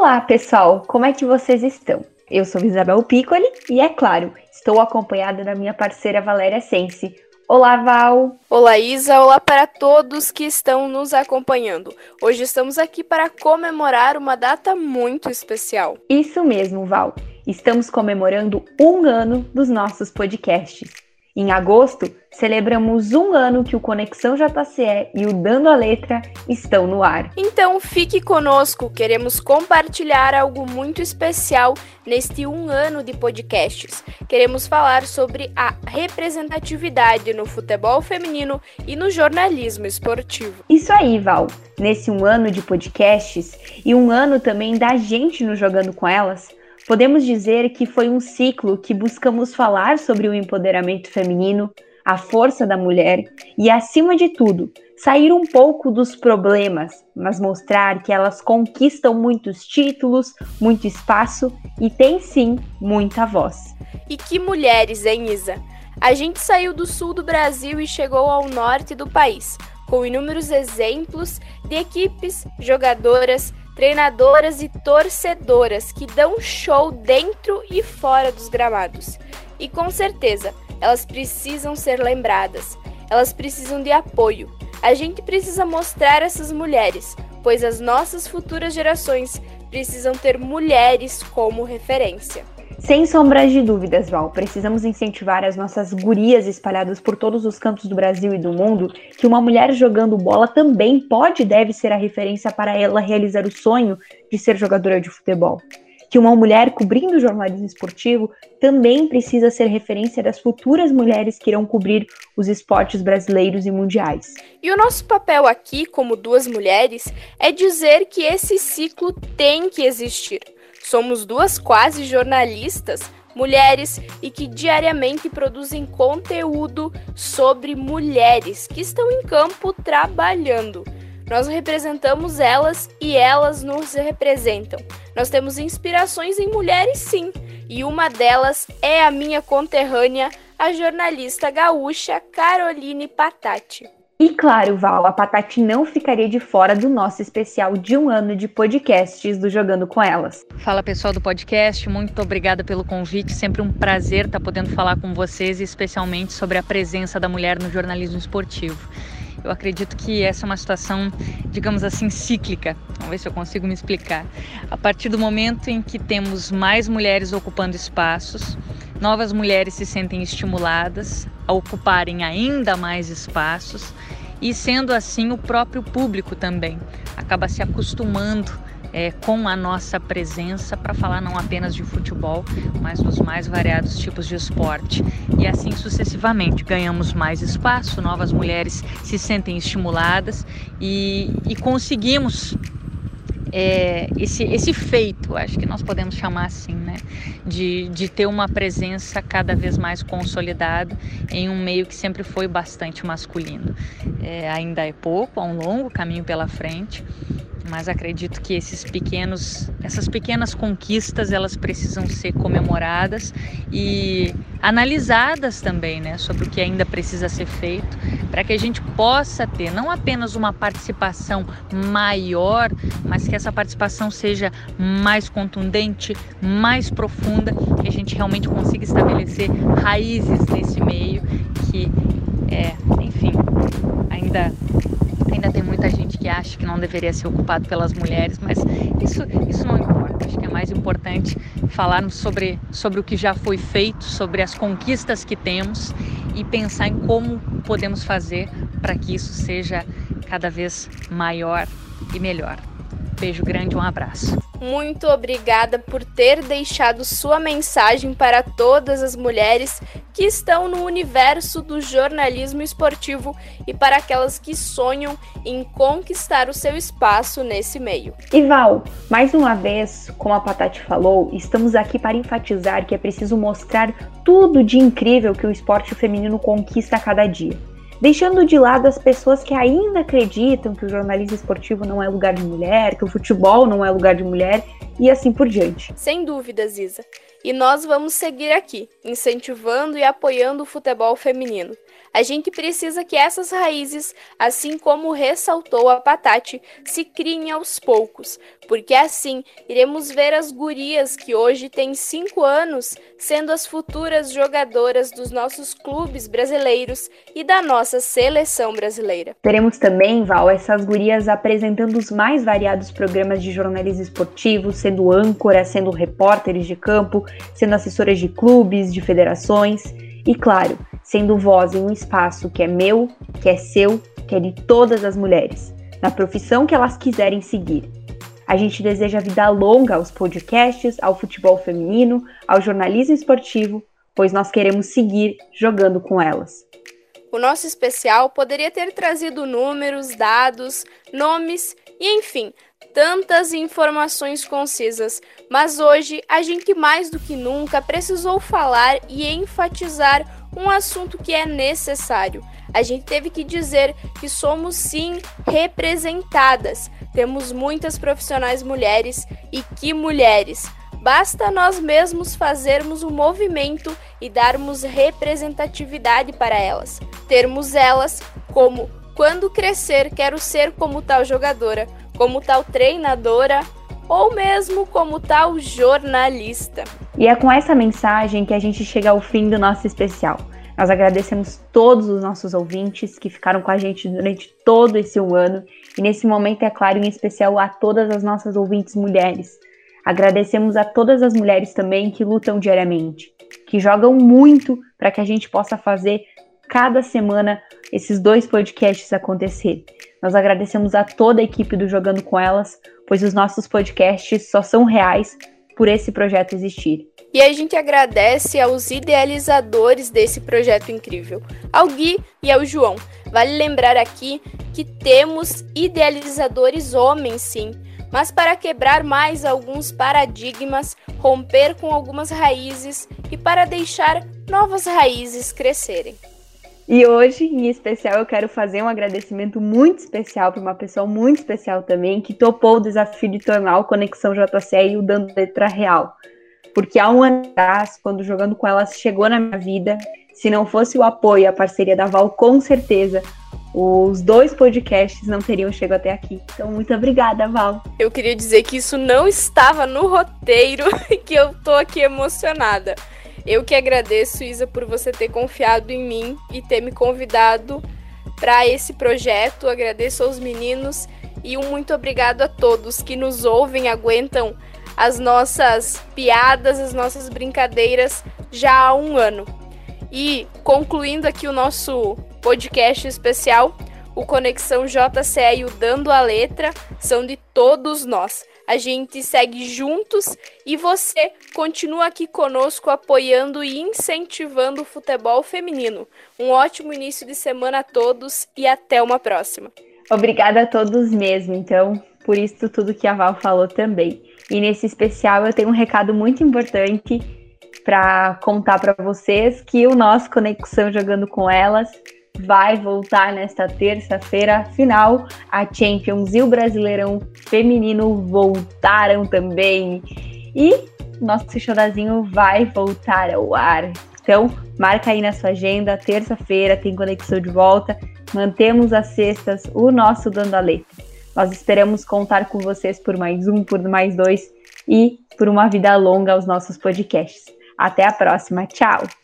Olá, pessoal! Como é que vocês estão? Eu sou Isabel Piccoli e, é claro, estou acompanhada da minha parceira Valéria Sense. Olá, Val! Olá, Isa! Olá para todos que estão nos acompanhando. Hoje estamos aqui para comemorar uma data muito especial. Isso mesmo, Val. Estamos comemorando um ano dos nossos podcasts. Em agosto, celebramos um ano que o Conexão JCE e o Dando a Letra estão no ar. Então fique conosco, queremos compartilhar algo muito especial neste um ano de podcasts. Queremos falar sobre a representatividade no futebol feminino e no jornalismo esportivo. Isso aí, Val. Nesse um ano de podcasts e um ano também da gente no Jogando com Elas, Podemos dizer que foi um ciclo que buscamos falar sobre o empoderamento feminino, a força da mulher e, acima de tudo, sair um pouco dos problemas, mas mostrar que elas conquistam muitos títulos, muito espaço e têm sim muita voz. E que mulheres, hein, Isa? A gente saiu do sul do Brasil e chegou ao norte do país, com inúmeros exemplos de equipes, jogadoras, treinadoras e torcedoras que dão show dentro e fora dos gramados. E com certeza, elas precisam ser lembradas, elas precisam de apoio. A gente precisa mostrar essas mulheres, pois as nossas futuras gerações precisam ter mulheres como referência. Sem sombras de dúvidas, Val, precisamos incentivar as nossas gurias espalhadas por todos os cantos do Brasil e do mundo que uma mulher jogando bola também pode e deve ser a referência para ela realizar o sonho de ser jogadora de futebol. Que uma mulher cobrindo o jornalismo esportivo também precisa ser referência das futuras mulheres que irão cobrir os esportes brasileiros e mundiais. E o nosso papel aqui, como duas mulheres, é dizer que esse ciclo tem que existir Somos duas quase jornalistas, mulheres e que diariamente produzem conteúdo sobre mulheres que estão em campo trabalhando. Nós representamos elas e elas nos representam. Nós temos inspirações em mulheres, sim, e uma delas é a minha conterrânea, a jornalista gaúcha Caroline Patati. E claro, Val, a Patati não ficaria de fora do nosso especial de um ano de podcasts do Jogando com Elas. Fala pessoal do podcast, muito obrigada pelo convite. Sempre um prazer estar podendo falar com vocês, especialmente sobre a presença da mulher no jornalismo esportivo. Eu acredito que essa é uma situação, digamos assim, cíclica. Vamos ver se eu consigo me explicar. A partir do momento em que temos mais mulheres ocupando espaços, novas mulheres se sentem estimuladas a ocuparem ainda mais espaços e, sendo assim, o próprio público também acaba se acostumando é, com a nossa presença para falar não apenas de futebol, mas dos mais variados tipos de esporte. E assim sucessivamente. Ganhamos mais espaço, novas mulheres se sentem estimuladas e, e conseguimos é, esse, esse feito, acho que nós podemos chamar assim, né? De, de ter uma presença cada vez mais consolidada em um meio que sempre foi bastante masculino. É, ainda é pouco, há um longo caminho pela frente, mas acredito que esses pequenos, essas pequenas conquistas, elas precisam ser comemoradas e analisadas também, né, sobre o que ainda precisa ser feito, para que a gente possa ter não apenas uma participação maior, mas que essa participação seja mais contundente, mais profunda, que a gente realmente consiga estabelecer raízes nesse meio que é, enfim, ainda ainda tem muita gente que acha que não deveria ser ocupado pelas mulheres, mas isso, isso não importa. Acho que é mais importante falarmos sobre, sobre o que já foi feito, sobre as conquistas que temos e pensar em como podemos fazer para que isso seja cada vez maior e melhor. Beijo grande, um abraço. Muito obrigada por ter deixado sua mensagem para todas as mulheres que estão no universo do jornalismo esportivo e para aquelas que sonham em conquistar o seu espaço nesse meio. E Val, mais uma vez, como a Patati falou, estamos aqui para enfatizar que é preciso mostrar tudo de incrível que o esporte feminino conquista a cada dia deixando de lado as pessoas que ainda acreditam que o jornalismo esportivo não é lugar de mulher, que o futebol não é lugar de mulher e assim por diante. Sem dúvidas, Isa. E nós vamos seguir aqui, incentivando e apoiando o futebol feminino. A gente precisa que essas raízes, assim como ressaltou a Patati, se criem aos poucos, porque assim iremos ver as gurias que hoje têm 5 anos sendo as futuras jogadoras dos nossos clubes brasileiros e da nossa seleção brasileira. Teremos também, Val, essas gurias apresentando os mais variados programas de jornalismo esportivo, sendo âncora, sendo repórteres de campo, sendo assessoras de clubes, de federações e, claro, sendo voz em um espaço que é meu, que é seu, que é de todas as mulheres, na profissão que elas quiserem seguir. A gente deseja vida longa aos podcasts, ao futebol feminino, ao jornalismo esportivo, pois nós queremos seguir jogando com elas. O nosso especial poderia ter trazido números, dados, nomes e, enfim, tantas informações concisas, mas hoje a gente mais do que nunca precisou falar e enfatizar um assunto que é necessário. A gente teve que dizer que somos sim representadas. Temos muitas profissionais mulheres e que mulheres. Basta nós mesmos fazermos o um movimento e darmos representatividade para elas. Termos elas como quando crescer quero ser como tal jogadora, como tal treinadora ou mesmo como tal jornalista. E é com essa mensagem que a gente chega ao fim do nosso especial. Nós agradecemos todos os nossos ouvintes que ficaram com a gente durante todo esse um ano e nesse momento, é claro, em especial a todas as nossas ouvintes mulheres. Agradecemos a todas as mulheres também que lutam diariamente, que jogam muito para que a gente possa fazer cada semana esses dois podcasts acontecer. Nós agradecemos a toda a equipe do Jogando com Elas, pois os nossos podcasts só são reais por esse projeto existir. E a gente agradece aos idealizadores desse projeto incrível, ao Gui e ao João. Vale lembrar aqui que temos idealizadores homens, sim, mas para quebrar mais alguns paradigmas, romper com algumas raízes e para deixar novas raízes crescerem. E hoje, em especial, eu quero fazer um agradecimento muito especial para uma pessoa muito especial também, que topou o desafio de tornar o Conexão JCE o Dando Letra Real. Porque há um ano atrás, quando jogando com elas chegou na minha vida, se não fosse o apoio e a parceria da Val, com certeza os dois podcasts não teriam chegado até aqui. Então, muito obrigada, Val. Eu queria dizer que isso não estava no roteiro e que eu tô aqui emocionada. Eu que agradeço, Isa, por você ter confiado em mim e ter me convidado para esse projeto. Agradeço aos meninos e um muito obrigado a todos que nos ouvem, aguentam as nossas piadas, as nossas brincadeiras já há um ano. E concluindo aqui o nosso podcast especial, o Conexão JCE e o Dando a Letra são de todos nós a gente segue juntos e você continua aqui conosco apoiando e incentivando o futebol feminino. Um ótimo início de semana a todos e até uma próxima. Obrigada a todos mesmo, então, por isso tudo que a Val falou também. E nesse especial eu tenho um recado muito importante para contar para vocês que o nosso Conexão Jogando com Elas vai voltar nesta terça-feira. Afinal, a Champions e o Brasileirão Feminino voltaram também. E nosso chorazinho vai voltar ao ar. Então, marca aí na sua agenda, terça-feira tem conexão de volta. Mantemos as sextas o nosso Dando a Letra. Nós esperamos contar com vocês por mais um, por mais dois e por uma vida longa aos nossos podcasts. Até a próxima. Tchau!